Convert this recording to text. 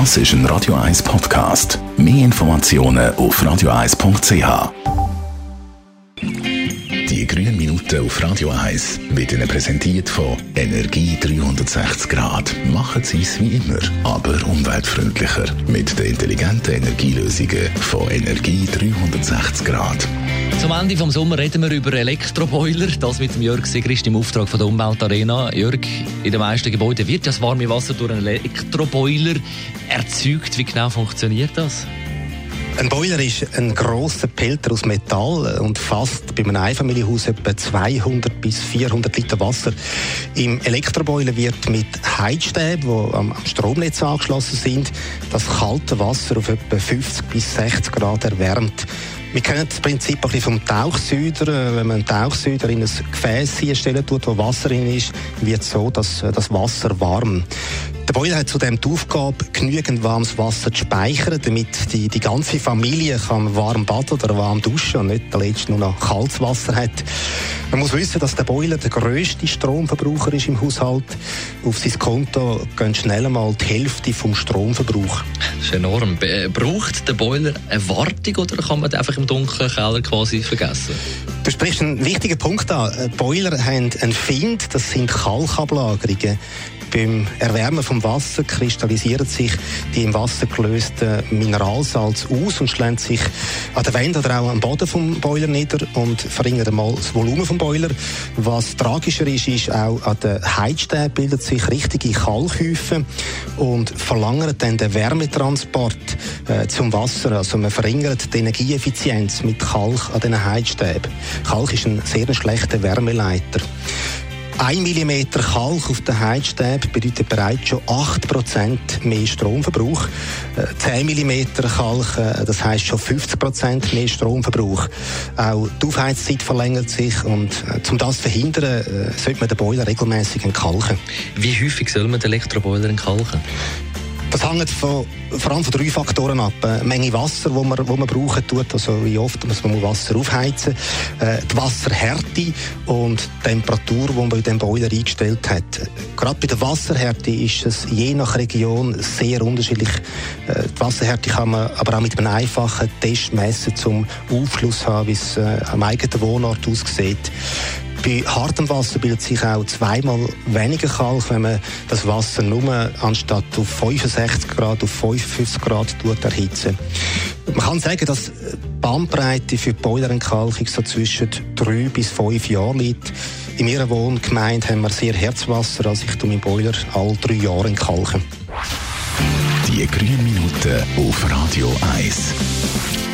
Das ist ein Radio 1 Podcast. Mehr Informationen auf radio1.ch. Die grünen Minuten auf Radio 1 wird Ihnen präsentiert von Energie 360 Grad. Machen Sie es wie immer, aber umweltfreundlicher. Mit den intelligenten Energielösungen von Energie 360 Grad. Zum Ende des Sommer reden wir über Elektroboiler. Das mit dem Jörg Sigrist im Auftrag von der Umweltarena. Jörg, in den meisten Gebäuden wird das warme Wasser durch einen Elektroboiler erzeugt. Wie genau funktioniert das? Ein Boiler ist ein grosser Pelter aus Metall und fasst bei einem Einfamilienhaus etwa 200 bis 400 Liter Wasser. Im Elektroboiler wird mit Heizstäben, die am Stromnetz angeschlossen sind, das kalte Wasser auf etwa 50 bis 60 Grad erwärmt. Wir kennen das Prinzip ein vom Tauchsüder. Wenn man einen Tauchsüder in ein Gefäß hinstellen tut, wo Wasser drin ist, wird so, dass das Wasser warm. Der Boiler hat zudem die Aufgabe, genügend warmes Wasser zu speichern, damit die, die ganze Familie kann warm baden oder warm duschen und nicht der Letzte nur noch kaltes Wasser hat. Man muss wissen, dass der Boiler der grösste Stromverbraucher ist im Haushalt. Auf sein Konto gehen schnell einmal die Hälfte vom Stromverbrauch. Das ist enorm. Braucht der Boiler eine Wartung oder kann man den einfach im dunklen Keller quasi vergessen? Du sprichst einen wichtigen Punkt an. Boiler haben einen Find, das sind Kalkablagerungen. Beim Erwärmen vom Wasser kristallisieren sich die im Wasser gelösten Mineralsalz aus und schlägt sich an der Wand oder auch am Boden vom Boiler nieder und verringert einmal das Volumen vom Boiler. Was tragischer ist, ist auch an den Heizstäben bildet sich richtige Kalkhäufe und verlangert dann den Wärmetransport äh, zum Wasser. Also man verringert die Energieeffizienz mit Kalk an den Heizstäben. Kalk ist ein sehr schlechter Wärmeleiter. 1 mm Kalk auf den Heizstäben bedeutet bereits schon 8% mehr Stromverbrauch. 10 äh, mm Kalk, äh, das heisst schon 50% mehr Stromverbrauch. Auch die Aufheizzeit verlängert sich und äh, um das zu verhindern, sollte man den Boiler regelmäßig entkalken. Wie häufig soll man den Elektroboiler entkalken? Das hängt vor allem von drei Faktoren ab. Äh, die Menge Wasser, wo man, wo man brauchen tut, also wie oft muss man Wasser aufheizen, äh, die Wasserhärte und die Temperatur, die man in den Boiler eingestellt hat. Gerade bei der Wasserhärte ist es je nach Region sehr unterschiedlich. Äh, die Wasserhärte kann man aber auch mit einem einfachen Test messen, zum Aufschluss zu haben, wie es am eigenen Wohnort aussieht. Bei hartem Wasser bildet sich auch zweimal weniger Kalk, wenn man das Wasser nur anstatt auf 65 Grad auf 55 Grad erhitzen. Man kann sagen, dass die Bandbreite für die Boilerentkalkung so zwischen drei bis fünf Jahren liegt. In meiner Wohngemeinde haben wir sehr Herzwasser, also ich tue meinen Boiler alle drei Jahre entkalken. Die grünen Minuten auf Radio 1.